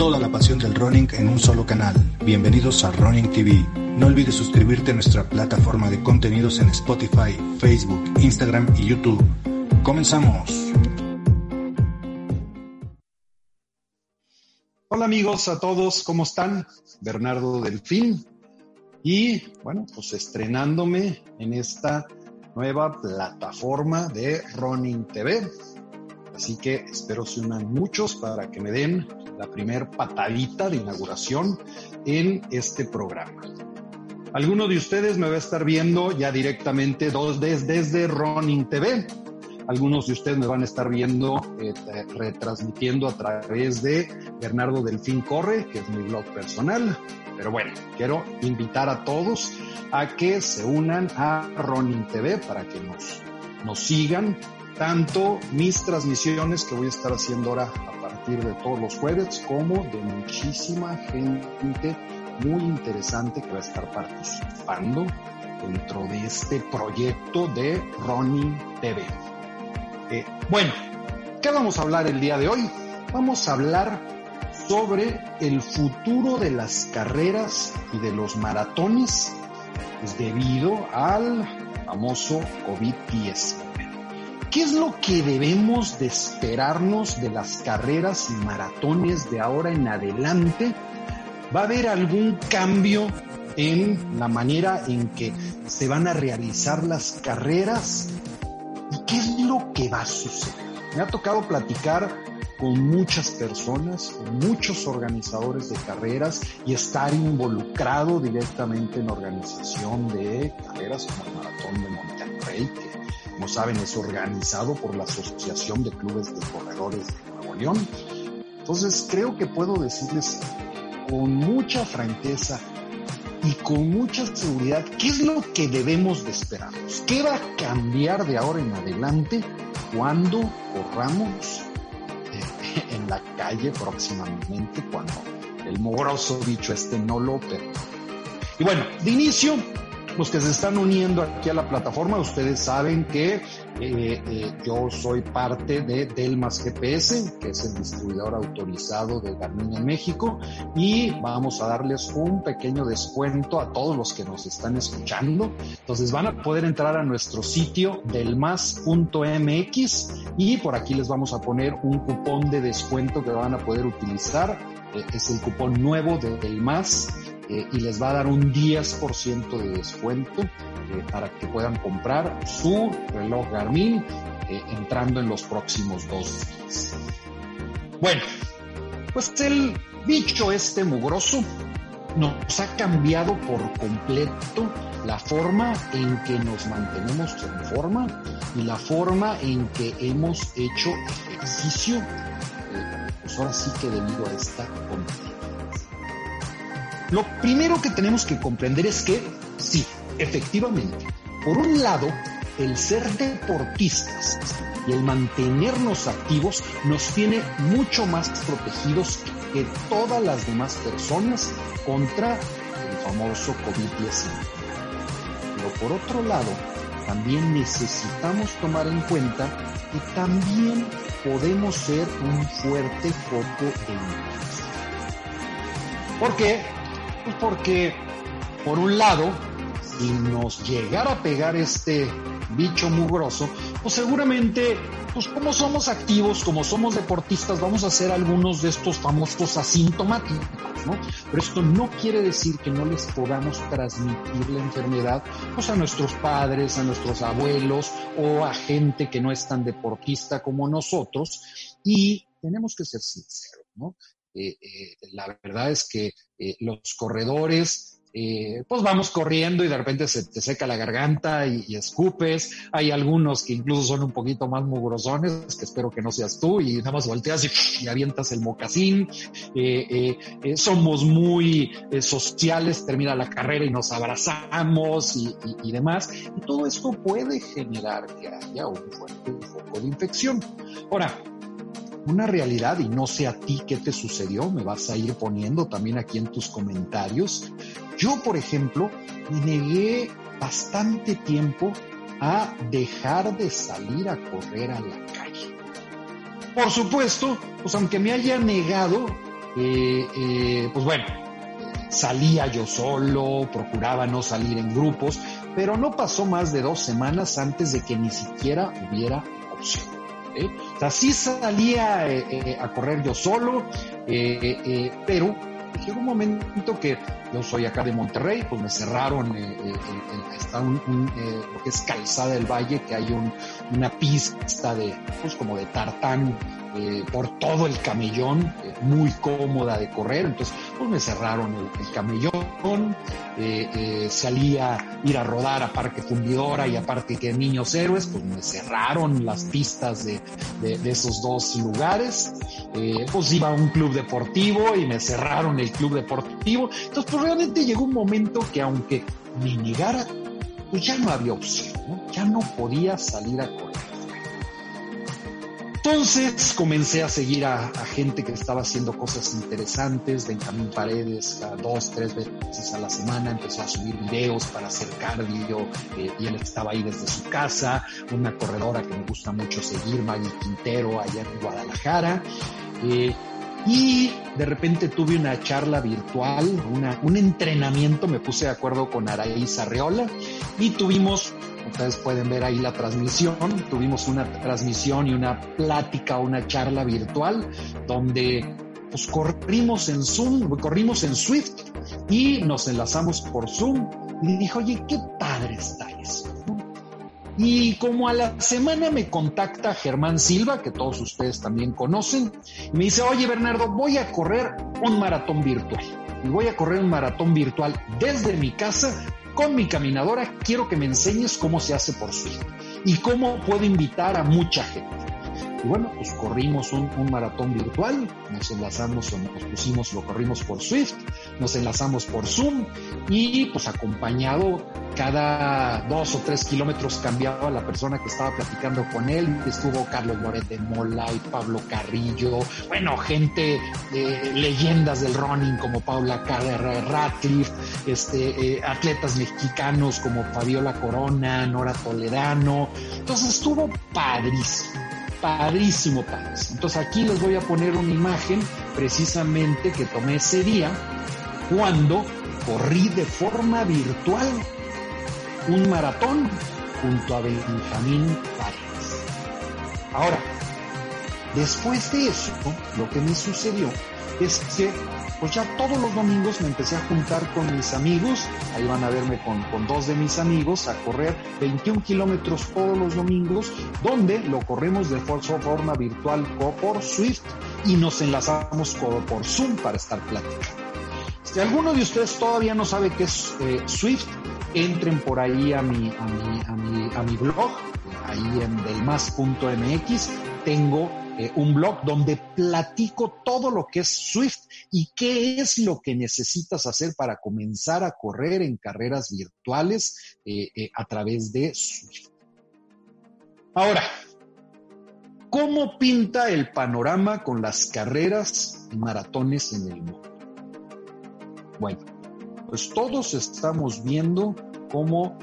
Toda la pasión del running en un solo canal. Bienvenidos a Running TV. No olvides suscribirte a nuestra plataforma de contenidos en Spotify, Facebook, Instagram y YouTube. Comenzamos. Hola amigos a todos, ¿cómo están? Bernardo Delfín. Y bueno, pues estrenándome en esta nueva plataforma de Running TV. Así que espero se unan muchos para que me den la primer patadita de inauguración en este programa. Alguno de ustedes me va a estar viendo ya directamente dos, desde, desde Running TV. Algunos de ustedes me van a estar viendo, eh, retransmitiendo a través de Bernardo Delfín Corre, que es mi blog personal. Pero bueno, quiero invitar a todos a que se unan a Running TV para que nos, nos sigan tanto mis transmisiones que voy a estar haciendo ahora a partir de todos los jueves, como de muchísima gente muy interesante que va a estar participando dentro de este proyecto de Ronnie TV. Eh, bueno, ¿qué vamos a hablar el día de hoy? Vamos a hablar sobre el futuro de las carreras y de los maratones pues, debido al famoso COVID-19. ¿Qué es lo que debemos de esperarnos de las carreras y maratones de ahora en adelante? ¿Va a haber algún cambio en la manera en que se van a realizar las carreras? ¿Y qué es lo que va a suceder? Me ha tocado platicar con muchas personas, con muchos organizadores de carreras y estar involucrado directamente en organización de carreras como el Maratón de Monterrey, que como saben, es organizado por la Asociación de Clubes de Corredores de Nuevo León. Entonces, creo que puedo decirles con mucha franqueza y con mucha seguridad qué es lo que debemos de esperarnos, qué va a cambiar de ahora en adelante cuando corramos eh, en la calle próximamente, cuando el mugroso dicho este no lo permite. Y bueno, de inicio, los que se están uniendo aquí a la plataforma, ustedes saben que eh, eh, yo soy parte de Delmas GPS, que es el distribuidor autorizado de Garmin en México, y vamos a darles un pequeño descuento a todos los que nos están escuchando. Entonces van a poder entrar a nuestro sitio delmas.mx y por aquí les vamos a poner un cupón de descuento que van a poder utilizar. Eh, es el cupón nuevo de Delmas eh, y les va a dar un 10% de descuento eh, para que puedan comprar su reloj Garmin eh, entrando en los próximos dos días. Bueno, pues el bicho este mugroso nos ha cambiado por completo la forma en que nos mantenemos en forma y la forma en que hemos hecho ejercicio, pues ahora sí que debido a esta condición. Lo primero que tenemos que comprender es que, sí, efectivamente, por un lado, el ser deportistas y el mantenernos activos nos tiene mucho más protegidos que todas las demás personas contra el famoso COVID-19. Pero por otro lado, también necesitamos tomar en cuenta que también podemos ser un fuerte foco de infección. ¿Por qué? Pues porque, por un lado, si nos llegara a pegar este bicho mugroso, pues seguramente, pues como somos activos, como somos deportistas, vamos a hacer algunos de estos famosos asintomáticos, ¿no? Pero esto no quiere decir que no les podamos transmitir la enfermedad, pues a nuestros padres, a nuestros abuelos o a gente que no es tan deportista como nosotros. Y tenemos que ser sinceros, ¿no? Eh, eh, la verdad es que eh, los corredores, pues vamos corriendo y de repente se te seca la garganta y, escupes. Hay algunos que incluso son un poquito más mugrosones, que espero que no seas tú, y nada más volteas y, avientas el mocasín. somos muy sociales, termina la carrera y nos abrazamos y, y, demás. Y todo esto puede generar que haya un fuerte foco de infección. Ahora, una realidad y no sé a ti qué te sucedió, me vas a ir poniendo también aquí en tus comentarios. Yo, por ejemplo, me negué bastante tiempo a dejar de salir a correr a la calle. Por supuesto, pues aunque me haya negado, pues bueno, salía yo solo, procuraba no salir en grupos, pero no pasó más de dos semanas antes de que ni siquiera hubiera opción. ¿Eh? O sea, sí salía eh, eh, a correr yo solo, pero llegó un momento que yo soy acá de Monterrey, pues me cerraron, está un, lo que es Calzada del Valle, que hay un, una pista de, pues como de tartán eh, por todo el camellón, eh, muy cómoda de correr, entonces pues me cerraron el, camellón, eh, salía a ir a rodar a Parque Fundidora y aparte que Niños Héroes, pues me cerraron las pistas de, esos dos lugares, pues iba a un club deportivo y me cerraron el club deportivo, entonces pues realmente llegó un momento que aunque me negara, pues ya no había opción, ya no podía salir a correr. Entonces comencé a seguir a, gente que estaba haciendo cosas interesantes, Benjamín Paredes, cada dos, tres veces a la semana empezó a subir videos para hacer cardio eh, y él estaba ahí desde su casa, una corredora que me gusta mucho seguir, Maggie Quintero, allá en Guadalajara. Eh, y de repente tuve una charla virtual, un entrenamiento, me puse de acuerdo con Araíz Arreola y tuvimos Ustedes pueden ver ahí la transmisión. Tuvimos una transmisión y una plática, una charla virtual donde pues corrimos en Zoom, corrimos en Swift y nos enlazamos por Zoom. Y dije, oye, qué padre está eso. Y como a la semana me contacta Germán Silva, que todos ustedes también conocen, y me dice, oye Bernardo, voy a correr un maratón virtual. Y voy a correr un maratón virtual desde mi casa con mi caminadora quiero que me enseñes cómo se hace por Swift y cómo puedo invitar a mucha gente. Y bueno, pues corrimos un, maratón virtual, nos enlazamos, nos pusimos, lo corrimos por Swift, nos enlazamos por Zoom y pues acompañado cada dos o tres kilómetros cambiaba la persona que estaba platicando con él. Estuvo Carlos Loret de Mola y Pablo Carrillo, bueno, gente, eh, leyendas del running como Paula Ratcliffe, este, eh, atletas mexicanos como Fabiola Corona, Nora Toledano. Entonces estuvo padrísimo padrísimo, padrísimo. Entonces aquí les voy a poner una imagen precisamente que tomé ese día cuando corrí de forma virtual un maratón junto a Benjamín Paredes. Ahora, después de eso, lo que me sucedió es que pues ya todos los domingos me empecé a juntar con mis amigos, ahí van a verme con, con dos de mis amigos, a correr 21 kilómetros todos los domingos, donde lo corremos de forma virtual por Swift y nos enlazamos por Zoom para estar platicando. Si alguno de ustedes todavía no sabe qué es eh, Swift, entren por ahí a mi, a mi, a mi, a mi blog, ahí en delmas.mx, tengo eh, un blog donde platico todo lo que es Swift y qué es lo que necesitas hacer para comenzar a correr en carreras virtuales eh, eh, a través de Swift. Ahora, ¿cómo pinta el panorama con las carreras y maratones en el mundo? Bueno, pues todos estamos viendo cómo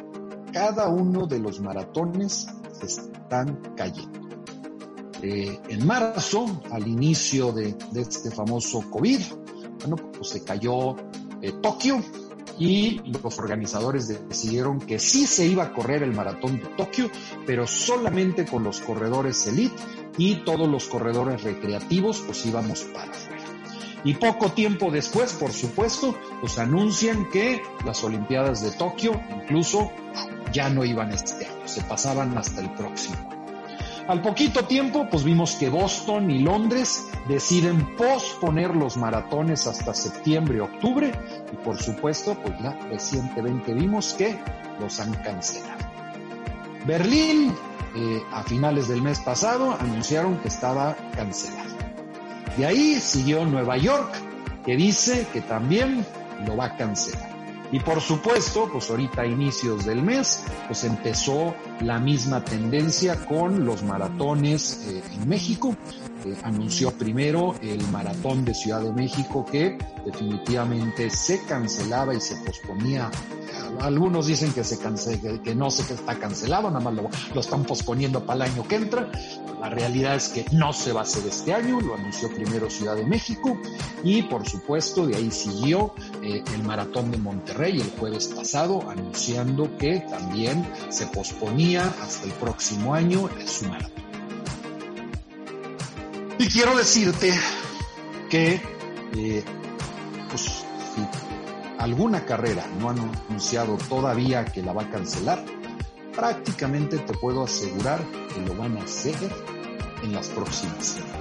cada uno de los maratones se están cayendo. Eh, en marzo, al inicio de, este famoso COVID, bueno, pues se cayó eh, Tokio y los organizadores decidieron que sí se iba a correr el maratón de Tokio, pero solamente con los corredores elite y todos los corredores recreativos pues íbamos para afuera. Y poco tiempo después, por supuesto, pues anuncian que las Olimpiadas de Tokio incluso ya no iban este año, se pasaban hasta el próximo al poquito tiempo, pues vimos que Boston y Londres deciden posponer los maratones hasta septiembre, octubre, y por supuesto, pues ya recientemente vimos que los han cancelado. Berlín, eh, a finales del mes pasado, anunciaron que estaba cancelado. De ahí siguió Nueva York, que dice que también lo va a cancelar. Y por supuesto, pues ahorita a inicios del mes, pues empezó la misma tendencia con los maratones eh, en México, eh, anunció primero el maratón de Ciudad de México que definitivamente se cancelaba y se posponía. Algunos dicen que, se que, no sé que está cancelado, nada más lo, lo están posponiendo para el año que entra. La realidad es que no se va a hacer este año, lo anunció primero Ciudad de México y por supuesto de ahí siguió eh, el maratón de Monterrey el jueves pasado anunciando que también se posponía hasta el próximo año su maratón. Y quiero decirte que, eh, pues, si alguna carrera no ha anunciado todavía que la va a cancelar, prácticamente te puedo asegurar que lo van a hacer en las próximas semanas.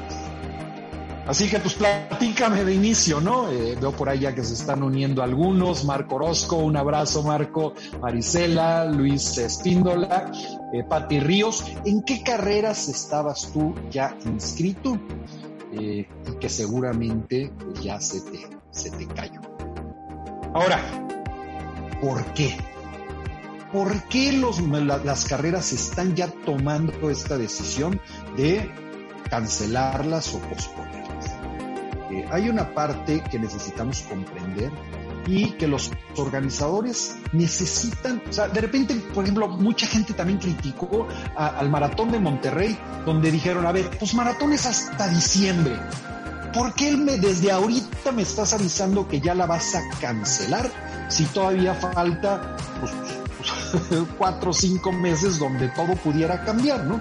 Así que pues platícame de inicio, ¿no? Eh, veo por ahí ya que se están uniendo algunos, Marco Orozco, un abrazo Marco, Marisela, Luis Espíndola, eh, Pati Ríos. ¿En qué carreras estabas tú ya inscrito? Eh, y que seguramente pues, ya se te, se te cayó. Ahora, ¿por qué? ¿Por qué las carreras están ya tomando esta decisión de cancelarlas o posponerlas? hay una parte que necesitamos comprender y que los organizadores necesitan, o sea, de repente, por ejemplo, mucha gente también criticó al maratón de Monterrey, donde dijeron, a ver, pues maratón es hasta diciembre. ¿Por qué me, desde ahorita me estás avisando que ya la vas a cancelar si todavía falta pues, cuatro o cinco meses donde todo pudiera cambiar, ¿no?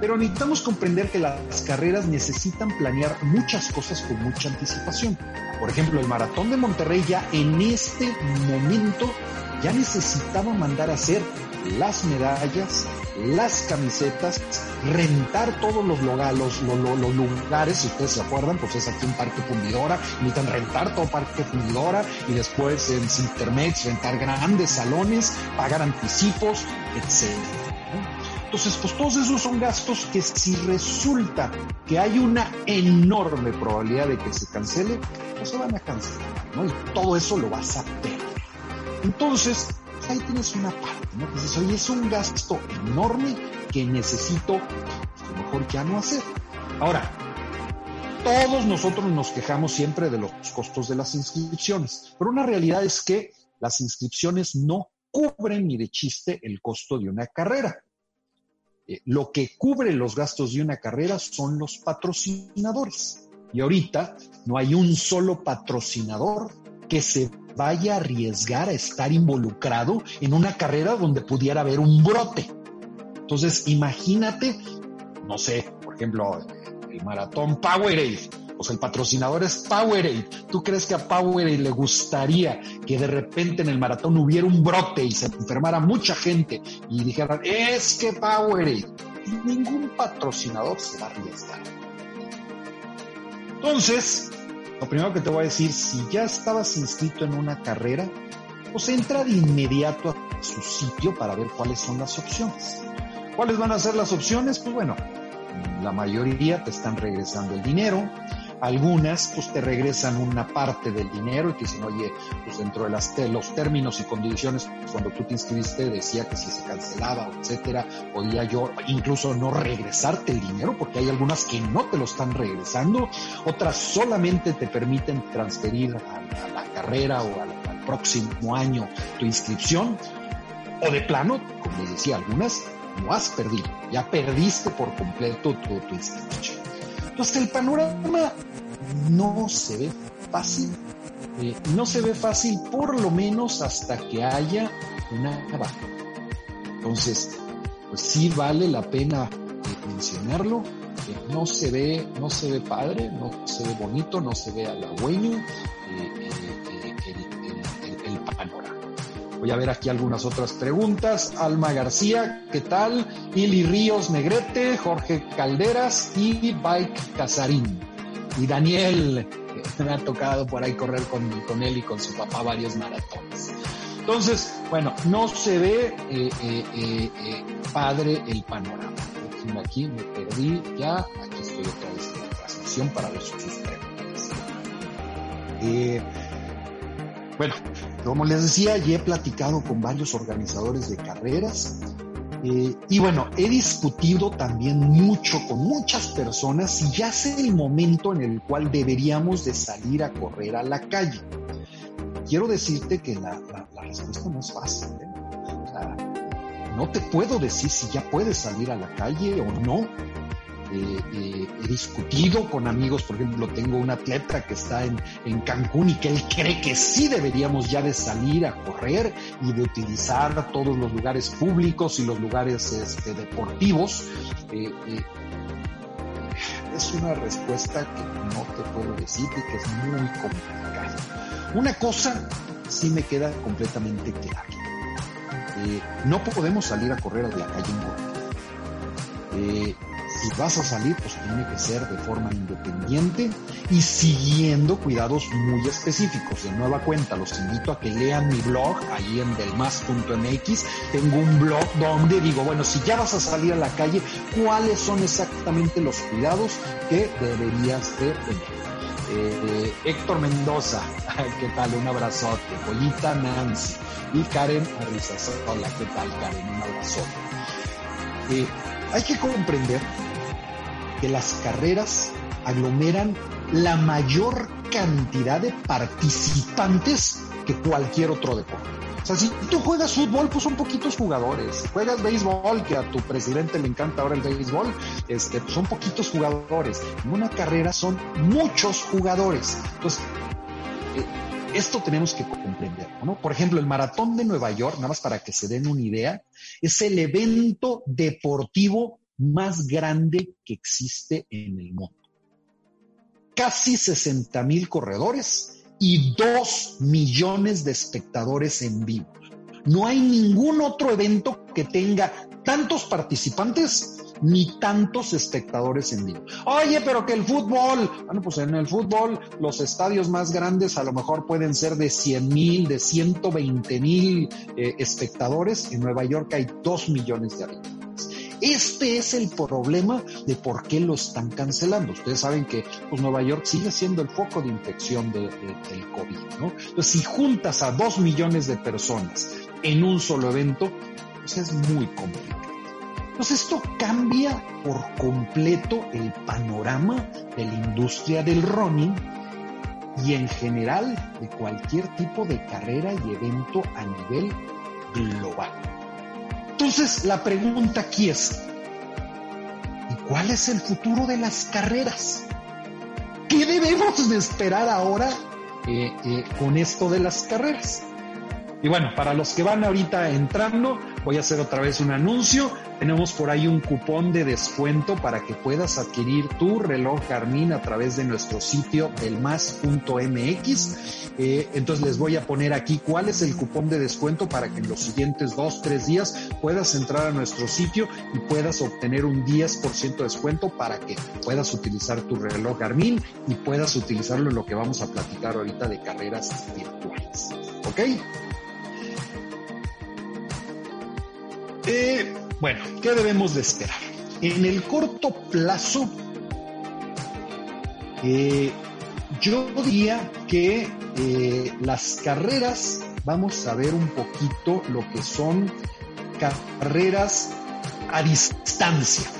Pero necesitamos comprender que las carreras necesitan planear muchas cosas con mucha anticipación. Por ejemplo, el maratón de Monterrey ya en este momento ya necesitaba mandar a hacer las medallas, las camisetas, rentar todos los, lugares, los, lugares, si ustedes se acuerdan, pues es aquí en Parque Fundidora, necesitan rentar todo Parque Fundidora y después en Cintermex rentar grandes salones, pagar anticipos, etc. Entonces, pues todos esos son gastos que si resulta que hay una enorme probabilidad de que se cancele, pues se van a cancelar, ¿no? Y todo eso lo vas a perder. Entonces, pues ahí tienes una parte, ¿no? Dices, oye, es un gasto enorme que necesito, pues, mejor ya no hacer. Ahora, todos nosotros nos quejamos siempre de los costos de las inscripciones, pero una realidad es que las inscripciones no cubren ni de chiste el costo de una carrera. Eh, lo que cubre los gastos de una carrera son los patrocinadores. Y ahorita no hay un solo patrocinador que se vaya a arriesgar a estar involucrado en una carrera donde pudiera haber un brote. Entonces, imagínate, no sé, por ejemplo, el maratón Powerade pues el patrocinador es Powerade. ¿Tú crees que a Powerade le gustaría que de repente en el maratón hubiera un brote y se enfermara mucha gente y dijeran, es que Powerade? Ningún patrocinador se va a arriesgar. Entonces, lo primero que te voy a decir, si ya estabas inscrito en una carrera, pues entra de inmediato a su sitio para ver cuáles son las opciones. ¿Cuáles van a ser las opciones? Pues bueno, la mayoría te están regresando el dinero, algunas pues te regresan una parte del dinero y te dicen, oye, pues dentro de las los términos y condiciones, cuando tú te inscribiste decía que si se cancelaba, etcétera, podía yo incluso no regresarte el dinero, porque hay algunas que no te lo están regresando, otras solamente te permiten transferir a, la carrera o al, próximo año tu inscripción, o de plano, como decía algunas, no has perdido, ya perdiste por completo tu, tu inscripción. Entonces el panorama no se ve fácil. Eh, no se ve fácil por lo menos hasta que haya una vacuna. Entonces, pues sí vale la pena eh, mencionarlo. no se ve, no se ve padre, no se ve bonito, no se ve halagüeño eh, Voy a ver aquí algunas otras preguntas. Alma García, ¿qué tal? Ili Ríos Negrete, Jorge Calderas y Bike Casarín y Daniel, me ha tocado por ahí correr con, él y con su papá varios maratones. Entonces, bueno, no se ve eh, eh, eh, padre el panorama. Aquí me perdí ya, aquí estoy otra vez en la transmisión para ver sus preguntas. bueno, como les decía, ya he platicado con varios organizadores de carreras Eh, y bueno, he discutido también mucho con muchas personas si ya es el momento en el cual deberíamos de salir a correr a la calle. Quiero decirte que la, respuesta no es fácil. ¿eh? no te puedo decir si ya puedes salir a la calle o no eh, eh, he discutido con amigos, por ejemplo, tengo un atleta que está en, Cancún y que él cree que sí deberíamos ya de salir a correr y de utilizar todos los lugares públicos y los lugares este, deportivos. Eh, es una respuesta que no te puedo decir y que es muy complicada. Una cosa sí me queda completamente clara. no podemos salir a correr a la calle en si vas a salir, pues tiene que ser de forma independiente y siguiendo cuidados muy específicos. De nueva cuenta, los invito a que lean mi blog, allí en delmas.mx. Tengo un blog donde digo, bueno, si ya vas a salir a la calle, ¿cuáles son exactamente los cuidados que deberías de tener? Eh, Héctor Mendoza, ¿qué tal? Un abrazote. Polita Nancy y Karen. Hola, ¿qué tal, Karen? Un abrazote. Eh, hay que comprender que las carreras aglomeran la mayor cantidad de participantes que cualquier otro deporte. O sea, si tú juegas fútbol, pues son poquitos jugadores. Juegas béisbol, que a tu presidente le encanta ahora el béisbol, este, pues son poquitos jugadores. En una carrera son muchos jugadores. Entonces, eh, esto tenemos que comprender, ¿no? Por ejemplo, el maratón de Nueva York, nada más para que se den una idea, es el evento deportivo más grande que existe en el mundo. Casi 60 mil corredores y 2 millones de espectadores en vivo. No hay ningún otro evento que tenga tantos participantes ni tantos espectadores en vivo. Oye, pero que el fútbol, bueno, pues en el fútbol los estadios más grandes a lo mejor pueden ser de 100 mil, de 120 mil eh, espectadores. En Nueva York hay 2 millones de habitantes. Este es el problema de por qué lo están cancelando. Ustedes saben que pues, Nueva York sigue siendo el foco de infección de, del COVID, ¿no? Entonces, si juntas a dos millones de personas en un solo evento, pues es muy complicado. Entonces esto cambia por completo el panorama de la industria del running y en general de cualquier tipo de carrera y evento a nivel global. Entonces, la pregunta aquí es, ¿y cuál es el futuro de las carreras? ¿Qué debemos de esperar ahora eh, eh, con esto de las carreras? Y bueno, para los que van ahorita entrando, voy a hacer otra vez un anuncio. Tenemos por ahí un cupón de descuento para que puedas adquirir tu reloj Garmin a través de nuestro sitio delmas.mx. Eh, entonces les voy a poner aquí cuál es el cupón de descuento para que en los siguientes dos, tres días puedas entrar a nuestro sitio y puedas obtener un 10% de descuento para que puedas utilizar tu reloj Garmin y puedas utilizarlo en lo que vamos a platicar ahorita de carreras virtuales. ¿Ok? Bueno, ¿qué debemos de esperar? En el corto plazo, eh, yo diría que eh, las carreras, vamos a ver un poquito lo que son carreras a distancia.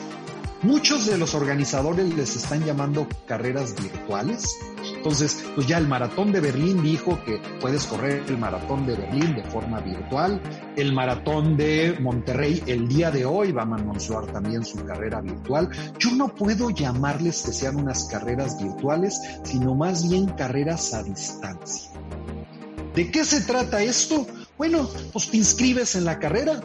Muchos de los organizadores les están llamando carreras virtuales. Entonces, pues ya el maratón de Berlín dijo que puedes correr el maratón de Berlín de forma virtual. El maratón de Monterrey el día de hoy va a anunciar también su carrera virtual. Yo no puedo llamarles que sean unas carreras virtuales, sino más bien carreras a distancia. ¿De qué se trata esto? Bueno, pues te inscribes en la carrera,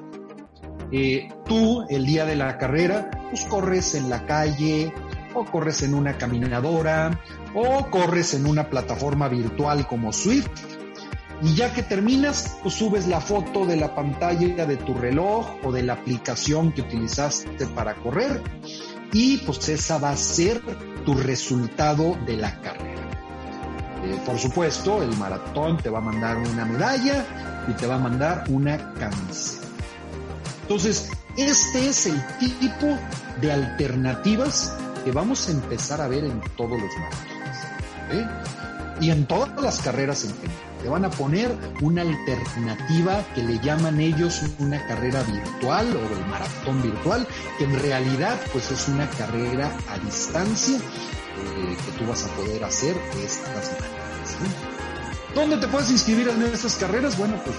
eh, tú el día de la carrera, pues corres en la calle o corres en una caminadora o corres en una plataforma virtual como Swift. Y ya que terminas, pues subes la foto de la pantalla de tu reloj o de la aplicación que utilizaste para correr y pues esa va a ser tu resultado de la carrera. Eh, por supuesto, el maratón te va a mandar una medalla y te va a mandar una camiseta. Entonces, este es el tipo de alternativas que vamos a empezar a ver en todos los maratones. ¿eh? Y en todas las carreras en general. te van a poner una alternativa que le llaman ellos una carrera virtual o el maratón virtual, que en realidad pues es una carrera a distancia eh, que tú vas a poder hacer estas maneras. ¿Dónde te puedes inscribir en estas carreras? Bueno, pues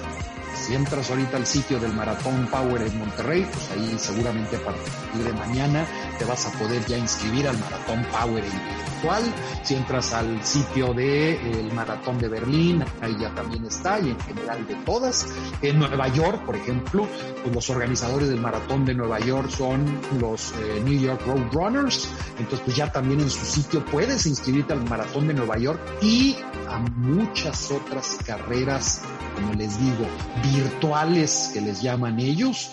si entras ahorita al sitio del Maratón Power en Monterrey, pues ahí seguramente a partir de mañana te vas a poder ya inscribir al Maratón Power virtual. Si entras al sitio del Maratón de Berlín, ahí ya también está, y en general de todas. En Nueva York, por ejemplo, pues los organizadores del Maratón de Nueva York son los eh, New York Road Runners. Entonces, pues ya también en su sitio puedes inscribirte al Maratón de Nueva York y a muchas otras carreras, como les digo, virtuales que les llaman ellos.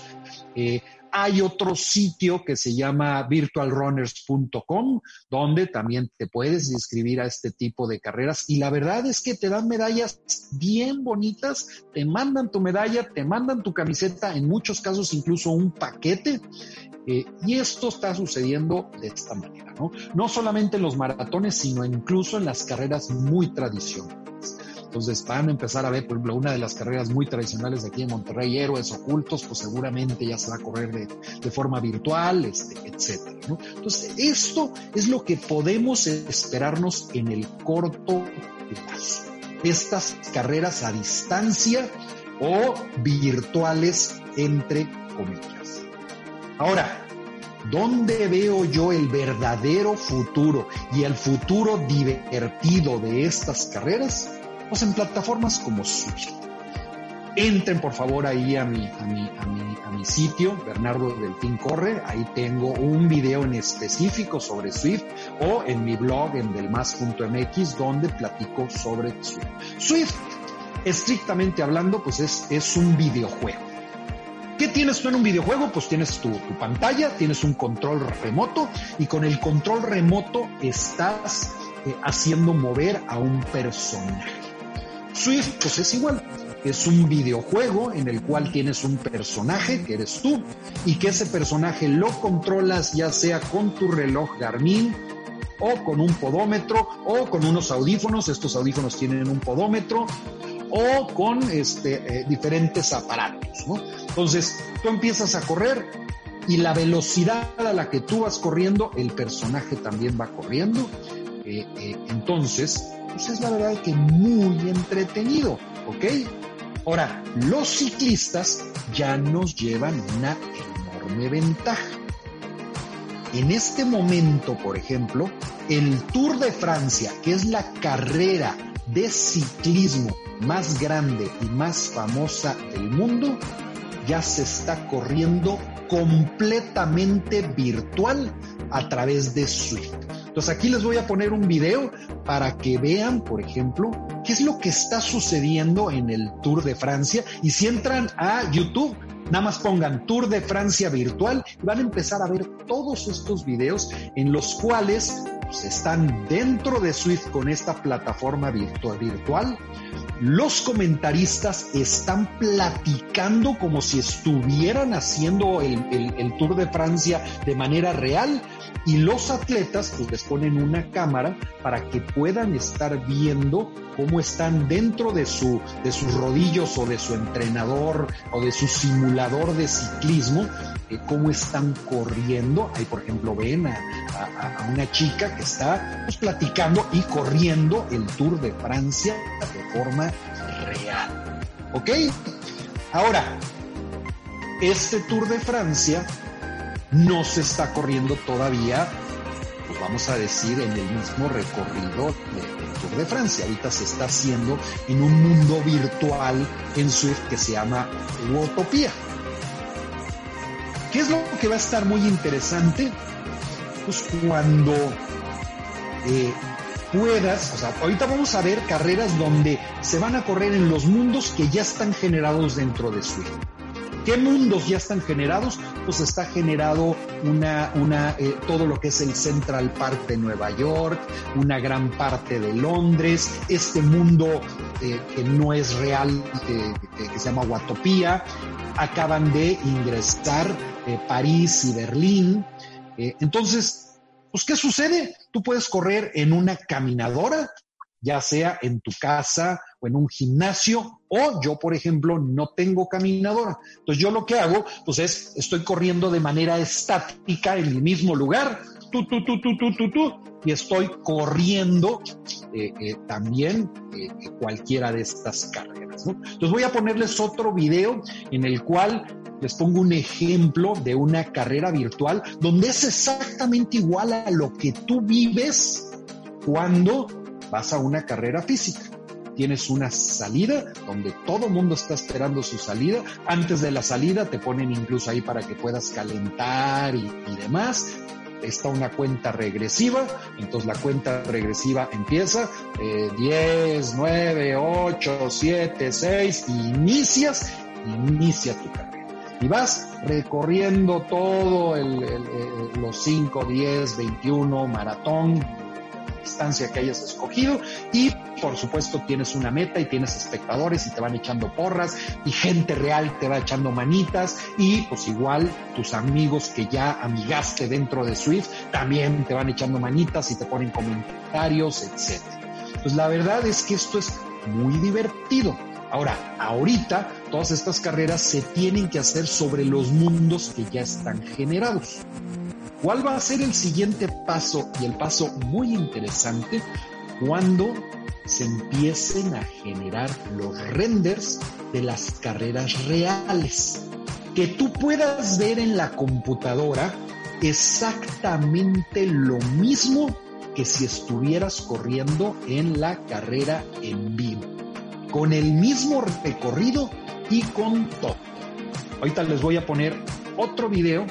Eh, hay otro sitio que se llama virtualrunners.com, donde también te puedes inscribir a este tipo de carreras. Y la verdad es que te dan medallas bien bonitas, te mandan tu medalla, te mandan tu camiseta, en muchos casos incluso un paquete. Eh, y esto está sucediendo de esta manera, ¿no? No solamente en los maratones, sino incluso en las carreras muy tradicionales. Entonces van a empezar a ver, por ejemplo, una de las carreras muy tradicionales de aquí en Monterrey, Héroes Ocultos, pues seguramente ya se va a correr de, forma virtual, este, etcétera. Entonces, esto es lo que podemos esperarnos en el corto plazo. Estas carreras a distancia o virtuales, entre comillas. Ahora, ¿Dónde veo yo el verdadero futuro y el futuro divertido de estas carreras? Pues en plataformas como Swift. Entren por favor ahí a mi, a mi, a mi, a mi sitio, Bernardo Delfín Corre, ahí tengo un video en específico sobre Swift o en mi blog en delmas.mx donde platico sobre Swift. Swift, estrictamente hablando, pues es, es un videojuego. ¿Qué tienes tú en un videojuego? Pues tienes tu, tu, pantalla, tienes un control remoto y con el control remoto estás eh, haciendo mover a un personaje. Swift, pues es igual. Es un videojuego en el cual tienes un personaje que eres tú y que ese personaje lo controlas ya sea con tu reloj Garmin o con un podómetro o con unos audífonos. Estos audífonos tienen un podómetro o con este, eh, diferentes aparatos. ¿no? Entonces, tú empiezas a correr y la velocidad a la que tú vas corriendo, el personaje también va corriendo. Eh, eh, entonces, pues es la verdad que muy entretenido, ¿ok? Ahora, los ciclistas ya nos llevan una enorme ventaja. En este momento, por ejemplo, el Tour de Francia, que es la carrera de ciclismo más grande y más famosa del mundo, ya se está corriendo completamente virtual a través de Swift. Entonces aquí les voy a poner un video para que vean, por ejemplo, qué es lo que está sucediendo en el Tour de Francia. Y si entran a YouTube, nada más pongan Tour de Francia virtual y van a empezar a ver todos estos videos en los cuales pues, están dentro de Swift con esta plataforma virtual, virtual los comentaristas están platicando como si estuvieran haciendo el, Tour de Francia de manera real y los atletas pues les ponen una cámara para que puedan estar viendo cómo están dentro de, su, de sus rodillos o de su entrenador o de su simulador de ciclismo, eh, cómo están corriendo. Ahí, por ejemplo, ven a, una chica que está pues, platicando y corriendo el Tour de Francia de forma real. ¿Ok? Ahora, este Tour de Francia no se está corriendo todavía, pues vamos a decir, en el mismo recorrido del Tour de Francia. Ahorita se está haciendo en un mundo virtual en Swift que se llama Utopía. ¿Qué es lo que va a estar muy interesante? Pues cuando eh, puedas, o sea, ahorita vamos a ver carreras donde se van a correr en los mundos que ya están generados dentro de Swift. ¿Qué mundos ya están generados? Pues está generado una, una, eh, todo lo que es el Central Park de Nueva York, una gran parte de Londres, este mundo eh, que no es real, que, se llama Watopía, acaban de ingresar eh, París y Berlín. entonces, pues, ¿qué sucede? Tú puedes correr en una caminadora, ya sea en tu casa o en un gimnasio, o yo, por ejemplo, no tengo caminadora. Entonces yo lo que hago, pues es, estoy corriendo de manera estática en el mismo lugar, tú, tú, tú, tú, tú, tú, tú, y estoy corriendo eh, eh, también eh, cualquiera de estas carreras. Entonces voy a ponerles otro video en el cual les pongo un ejemplo de una carrera virtual donde es exactamente igual a lo que tú vives cuando vas a una carrera física. Tienes una salida donde todo el mundo está esperando su salida. Antes de la salida te ponen incluso ahí para que puedas calentar y, y demás está una cuenta regresiva, entonces la cuenta regresiva empieza, eh, 10, 9, 8, 7, 6, inicias, inicia tu carrera y vas recorriendo todo el, los 5, 10, 21 maratón, distancia que hayas escogido y por supuesto tienes una meta y tienes espectadores y te van echando porras y gente real te va echando manitas y pues igual tus amigos que ya amigaste dentro de Swift también te van echando manitas y te ponen comentarios, etc. Pues la verdad es que esto es muy divertido. Ahora, ahorita todas estas carreras se tienen que hacer sobre los mundos que ya están generados. ¿Cuál va a ser el siguiente paso y el paso muy interesante cuando se empiecen a generar los renders de las carreras reales? Que tú puedas ver en la computadora exactamente lo mismo que si estuvieras corriendo en la carrera en vivo con el mismo recorrido y con todo. Ahorita les voy a poner otro video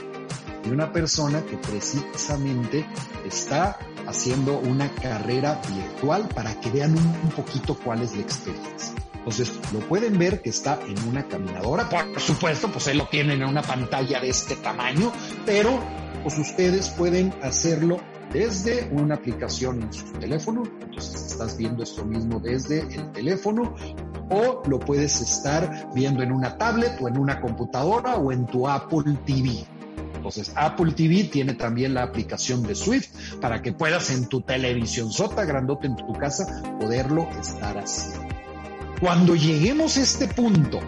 de una persona que precisamente está haciendo una carrera virtual para que vean un, poquito cuál es la experiencia. Entonces, lo pueden ver que está en una caminadora. Por supuesto, pues él lo tiene en una pantalla de este tamaño, pero pues ustedes pueden hacerlo desde una aplicación en su teléfono, entonces estás viendo esto mismo desde el teléfono, o lo puedes estar viendo en una tablet o en una computadora o en tu Apple TV. Entonces, Apple TV tiene también la aplicación de Swift para que puedas en tu televisión sota grandote en tu casa poderlo estar haciendo. Cuando lleguemos a este punto,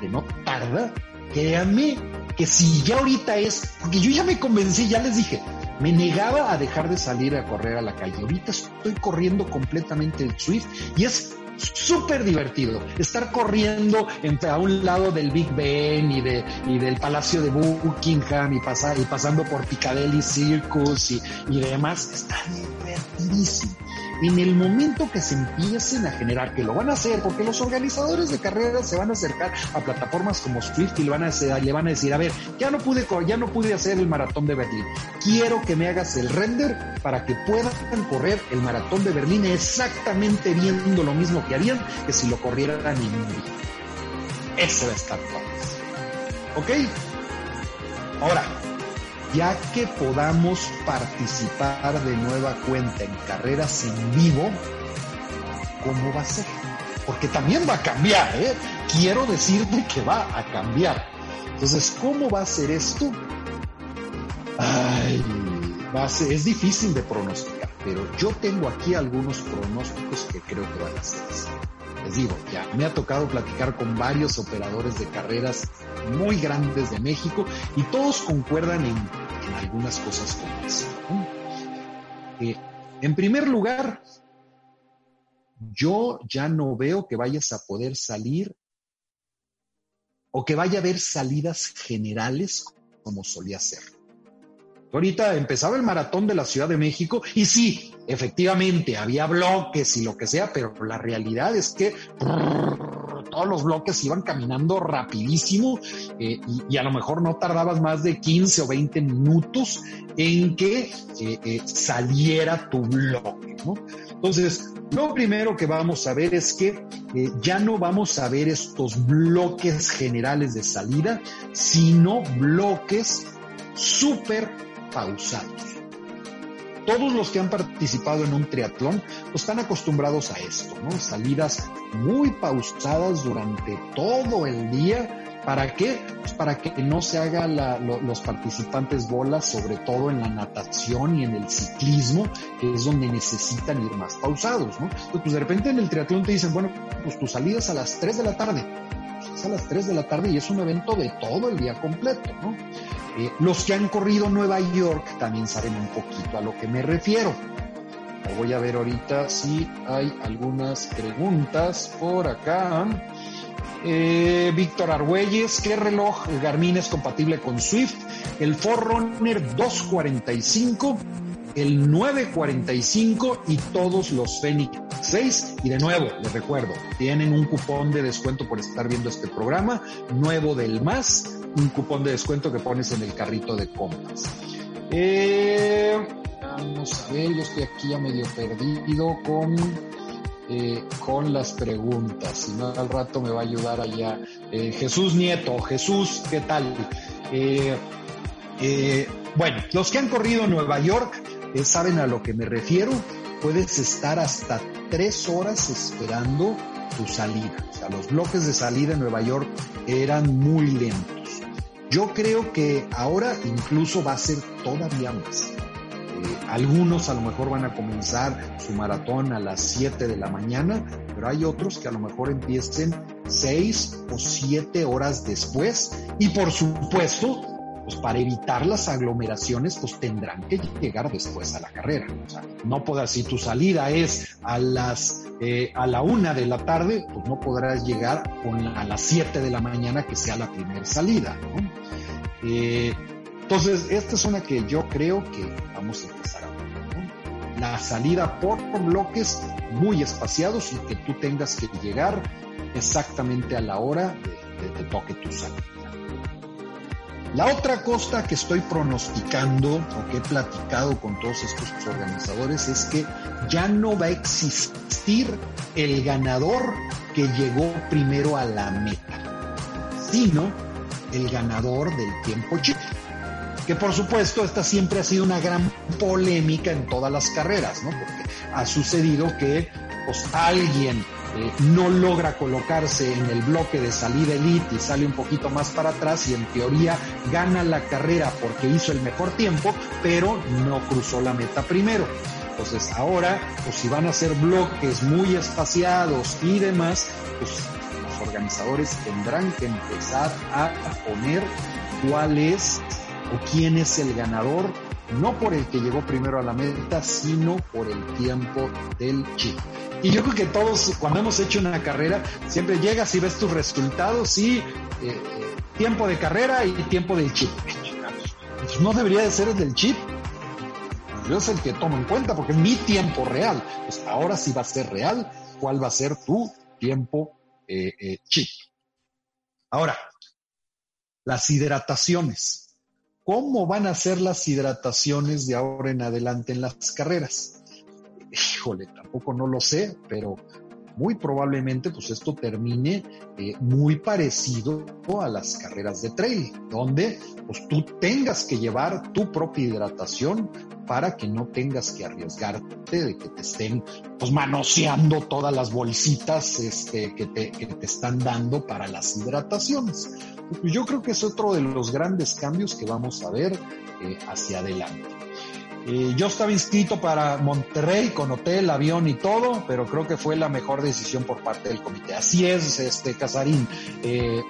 que no tarda, créanme que si ya ahorita es, porque yo ya me convencí, ya les dije, me negaba a dejar de salir a correr a la calle. Ahorita estoy corriendo completamente el Swift y es súper divertido estar corriendo entre a un lado del Big Ben y, de, y del Palacio de Buckingham y, pasar, y pasando por Piccadilly Circus y, y demás. Está divertidísimo en el momento que se empiecen a generar, que lo van a hacer, porque los organizadores de carreras se van a acercar a plataformas como Swift y le van a, decir, le van a decir, a ver, ya no pude, ya no pude hacer el maratón de Berlín, quiero que me hagas el render para que puedan correr el maratón de Berlín exactamente viendo lo mismo que harían que si lo corrieran en un Ese va a estar ¿Ok? Ahora, ya que podamos participar de nueva cuenta en carreras en vivo, ¿cómo va a ser? Porque también va a cambiar, ¿eh? Quiero decirte que va a cambiar. Entonces, ¿cómo va a ser esto? Ay, va a ser, es difícil de pronosticar, pero yo tengo aquí algunos pronósticos que creo que van a ser así. Les digo, ya me ha tocado platicar con varios operadores de carreras muy grandes de México y todos concuerdan en, algunas cosas como esa. Eh, en primer lugar, yo ya no veo que vayas a poder salir o que vaya a haber salidas generales como solía ser. Ahorita empezaba el maratón de la Ciudad de México y sí, efectivamente había bloques y lo que sea, pero la realidad es que todos los bloques iban caminando rapidísimo eh, y, a lo mejor no tardabas más de 15 o 20 minutos en que eh, eh, saliera tu bloque. Entonces, lo primero que vamos a ver es que ya no vamos a ver estos bloques generales de salida, sino bloques súper pausados todos los que han participado en un triatlón pues, están acostumbrados a esto, ¿no? Salidas muy pausadas durante todo el día ¿Para qué? Pues para que no se hagan los participantes bolas, sobre todo en la natación y en el ciclismo, que es donde necesitan ir más pausados, ¿no? pues de repente en el triatlón te dicen, bueno, pues tu salida es a las 3 de la tarde. Es a las 3 de la tarde y es un evento de todo el día completo, ¿no? Eh, los que han corrido Nueva York también saben un poquito a lo que me refiero. Voy a ver ahorita si hay algunas preguntas por acá. Eh, Víctor Argüelles, ¿qué reloj Garmin es compatible con Swift? El Forerunner 245, el 945 y todos los Fenix 6. Y de nuevo, les recuerdo, tienen un cupón de descuento por estar viendo este programa, nuevo del más, un cupón de descuento que pones en el carrito de compras. Eh, vamos a ver, yo estoy aquí ya medio perdido con eh, con las preguntas. Si no, al rato me va a ayudar allá. Eh, Jesús Nieto, Jesús, ¿qué tal? Bueno, los que han corrido Nueva York saben a lo que me refiero. Puedes estar hasta tres horas esperando tu salida. O sea, los bloques de salida en Nueva York eran muy lentos. Yo creo que ahora incluso va a ser todavía más. Eh, algunos a lo mejor van a comenzar su maratón a las 7 de la mañana, pero hay otros que a lo mejor empiecen 6 o 7 horas después. Y por supuesto, pues para evitar las aglomeraciones, pues tendrán que llegar después a la carrera. O sea, no podrás, si tu salida es a las eh, a la una de la tarde, pues no podrás llegar a las 7 de la mañana que sea la primera salida. Eh, entonces, esta es una que yo creo que vamos a empezar a ver. La salida por bloques muy espaciados y que tú tengas que llegar exactamente a la hora de, que toque tu salida. La otra costa que estoy pronosticando o que he platicado con todos estos organizadores es que ya no va a existir el ganador que llegó primero a la meta, sino el ganador del tiempo chico que por supuesto esta siempre ha sido una gran polémica en todas las carreras, ¿no? Porque ha sucedido que pues, alguien no logra colocarse en el bloque de salida elite y sale un poquito más para atrás y en teoría gana la carrera porque hizo el mejor tiempo, pero no cruzó la meta primero. Entonces ahora, pues si van a ser bloques muy espaciados y demás, pues los organizadores tendrán que empezar a poner cuál es o quién es el ganador, no por el que llegó primero a la meta, sino por el tiempo del chip. Y yo creo que todos, cuando hemos hecho una carrera, siempre llegas y ves tus resultados y eh, eh, tiempo de carrera y tiempo del chip. No debería de ser el del chip. Yo es el que tomo en cuenta porque mi tiempo real. Pues ahora sí va a ser real. ¿Cuál va a ser tu tiempo eh, chip? Ahora, las hidrataciones cómo van a ser las hidrataciones de ahora en adelante en las carreras. Híjole, tampoco no lo sé, pero muy probablemente pues esto termine eh, muy parecido a las carreras de trail, donde pues tú tengas que llevar tu propia hidratación para que no tengas que arriesgarte de que te estén pues manoseando todas las bolsitas este, que, te, que te están dando para las hidrataciones. Pues yo creo que es otro de los grandes cambios que vamos a ver eh, hacia adelante. Eh, yo estaba inscrito para Monterrey con hotel, avión y todo, pero creo que fue la mejor decisión por parte del comité. Así es, este Casarín. Eh,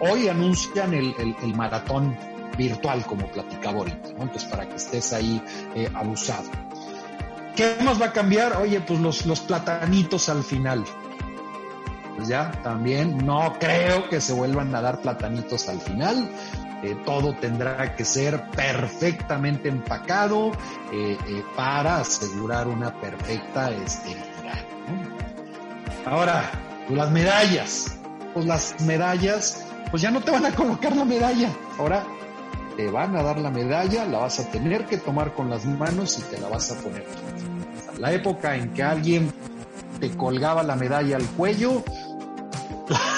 hoy anuncian el, maratón virtual, como platicaba ahorita, ¿no? Entonces, para que estés ahí abusado. ¿Qué más va a cambiar? Oye, pues los, los platanitos al final pues ya también no creo que se vuelvan a dar platanitos al final. Eh, todo tendrá que ser perfectamente empacado eh, eh, para asegurar una perfecta esterilidad. Ahora, las medallas. Pues las medallas, pues ya no te van a colocar la medalla. Ahora te van a dar la medalla, la vas a tener que tomar con las manos y te la vas a poner. la época en que alguien te colgaba la medalla al cuello,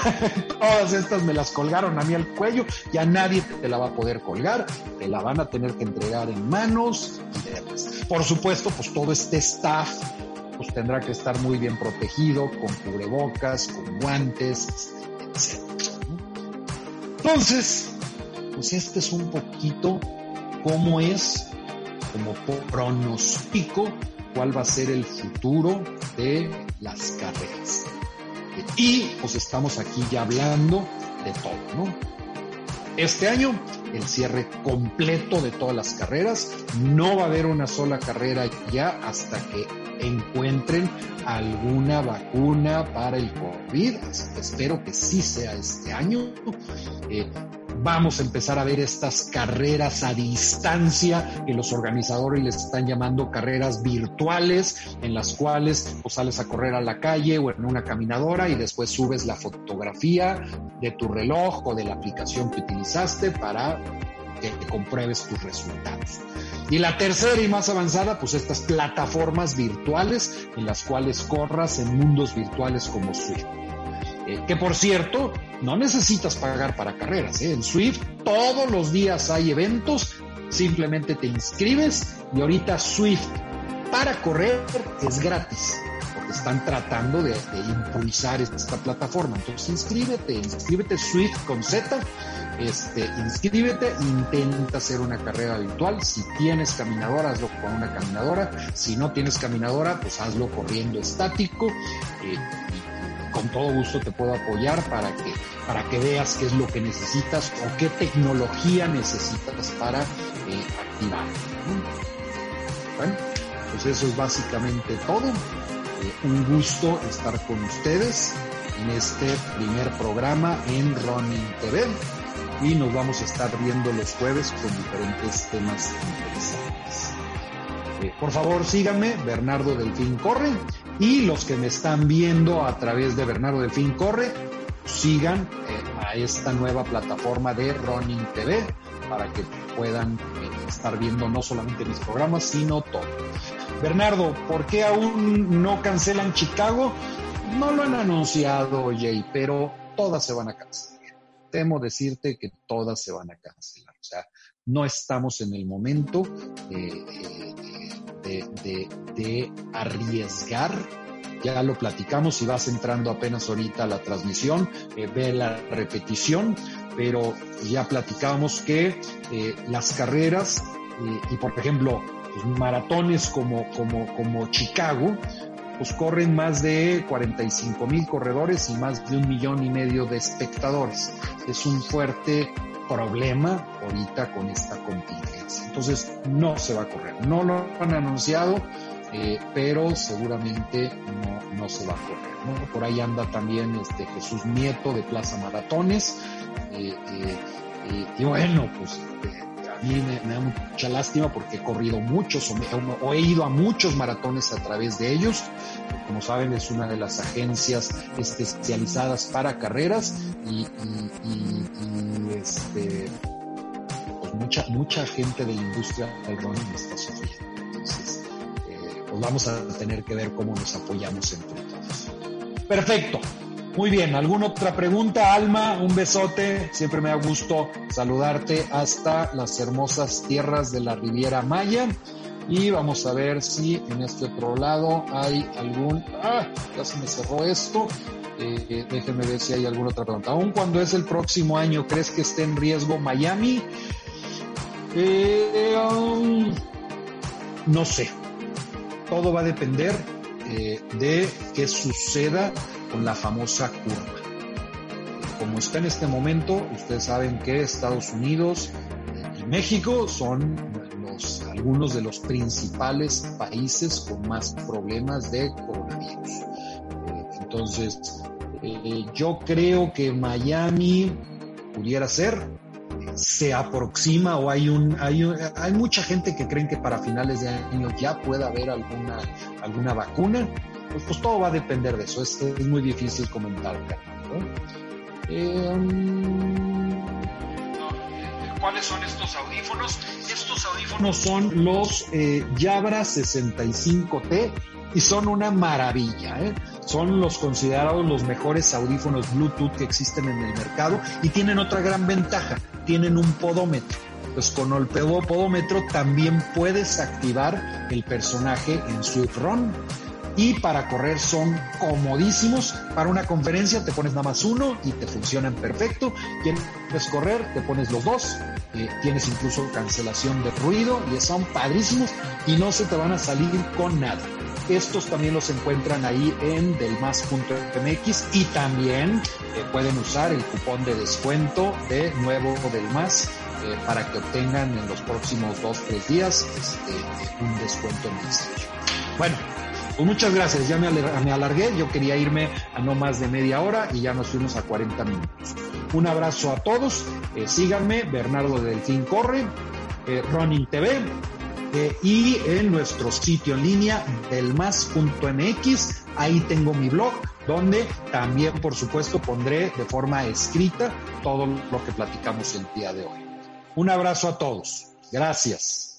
Todas estas me las colgaron a mí al cuello, ya nadie te la va a poder colgar, te la van a tener que entregar en manos. Por supuesto, pues todo este staff pues tendrá que estar muy bien protegido, con cubrebocas, con guantes, etc. Entonces, pues este es un poquito cómo es, como pronostico, cuál va a ser el futuro de las carreras. Y pues estamos aquí ya hablando de todo, ¿no? Este año el cierre completo de todas las carreras. No va a haber una sola carrera ya hasta que encuentren alguna vacuna para el COVID. espero que sí sea este año. Eh, vamos a empezar a ver estas carreras a distancia que los organizadores les están llamando carreras virtuales, en las cuales pues, sales a correr a la calle o en una caminadora y después subes la fotografía de tu reloj o de la aplicación que utilizaste para que compruebes tus resultados. Y la tercera y más avanzada, pues estas plataformas virtuales en las cuales corras en mundos virtuales como Swift. Eh, que por cierto, no necesitas pagar para carreras. ¿eh? En Swift todos los días hay eventos, simplemente te inscribes y ahorita Swift para correr es gratis porque están tratando de, impulsar esta plataforma. Entonces inscríbete, inscríbete Swift con Z, este, inscríbete, intenta hacer una carrera virtual. Si tienes caminadora, hazlo con una caminadora. Si no tienes caminadora, pues hazlo corriendo estático. Eh, con todo gusto te puedo apoyar para que, para que veas qué es lo que necesitas o qué tecnología necesitas para eh, activar. Bueno, pues eso es básicamente todo. Eh, un gusto estar con ustedes en este primer programa en Running TV y nos vamos a estar viendo los jueves con diferentes temas interesantes. Eh, por favor, síganme, Bernardo Delfín Corre y los que me están viendo a través de Bernardo Delfín Corre, sigan eh, a esta nueva plataforma de Running TV para que puedan eh, estar viendo no solamente mis programas, sino todo. Bernardo, ¿por qué aún no cancelan Chicago? No lo han anunciado, Jay, pero todas se van a cancelar. Temo decirte que todas se van a cancelar. O sea, no estamos en el momento eh, de, arriesgar. Ya lo platicamos, si vas entrando apenas ahorita a la transmisión, eh, ve la repetición, pero ya platicamos que eh, las carreras eh, y por ejemplo pues, maratones como, como, como Chicago, pues corren más de 45 mil corredores y más de un millón y medio de espectadores. Es un fuerte problema ahorita con esta contingencia. Entonces no se va a correr. No lo han anunciado, eh, pero seguramente no, no, se va a correr. Por ahí anda también este Jesús Nieto de Plaza Maratones. Eh, eh, y bueno, pues mí me, da mucha lástima porque he corrido muchos o, he ido a muchos maratones a través de ellos. Como saben, es una de las agencias especializadas para carreras y, este, pues mucha, mucha gente de la industria del running está sufriendo. Entonces, eh, pues vamos a tener que ver cómo nos apoyamos entre todos. Perfecto. Muy bien, ¿alguna otra pregunta, Alma? Un besote, siempre me da gusto saludarte hasta las hermosas tierras de la Riviera Maya. Y vamos a ver si en este otro lado hay algún... ¡Ah! Ya se me cerró esto. Eh, déjenme ver si hay alguna otra pregunta. Aún cuando es el próximo año, ¿crees que esté en riesgo Miami? Eh, um, no sé. Todo va a depender eh, de qué suceda con la famosa curva. Como está en este momento, ustedes saben que Estados Unidos y México son los, algunos de los principales países con más problemas de coronavirus. Eh, entonces, eh, yo creo que Miami pudiera ser, se aproxima o hay un, hay hay mucha gente que creen que para finales de año ya pueda haber alguna alguna vacuna pues, pues, todo va a depender de eso. Es, es muy difícil comentar. Em, ¿Cuáles son estos audífonos? Estos audífonos son los eh, Jabra 65T y son una maravilla. ¿eh? Son los considerados los mejores audífonos Bluetooth que existen en el mercado y tienen otra gran ventaja, tienen un podómetro. Pues con el podómetro también puedes activar el personaje en Swift Run y para correr son comodísimos. Para una conferencia te pones nada más uno y te funcionan perfecto. Quieres correr, te pones los dos. Eh, tienes incluso cancelación de ruido y son padrísimos y no se te van a salir con nada. Estos también los encuentran ahí en delmas.mx y también eh, pueden usar el cupón de descuento de nuevo Delmas eh, para que obtengan en los próximos dos, tres días este, un descuento en pues muchas gracias, ya me, alargué, yo quería irme a no más de media hora y ya nos fuimos a 40 minutos. Un abrazo a todos, eh, síganme, Bernardo Delfín Corre, Running TV, eh, y en nuestro sitio en línea delmas.mx. Ahí tengo mi blog donde también, por supuesto, pondré de forma escrita todo lo que platicamos el día de hoy. Un abrazo a todos. Gracias.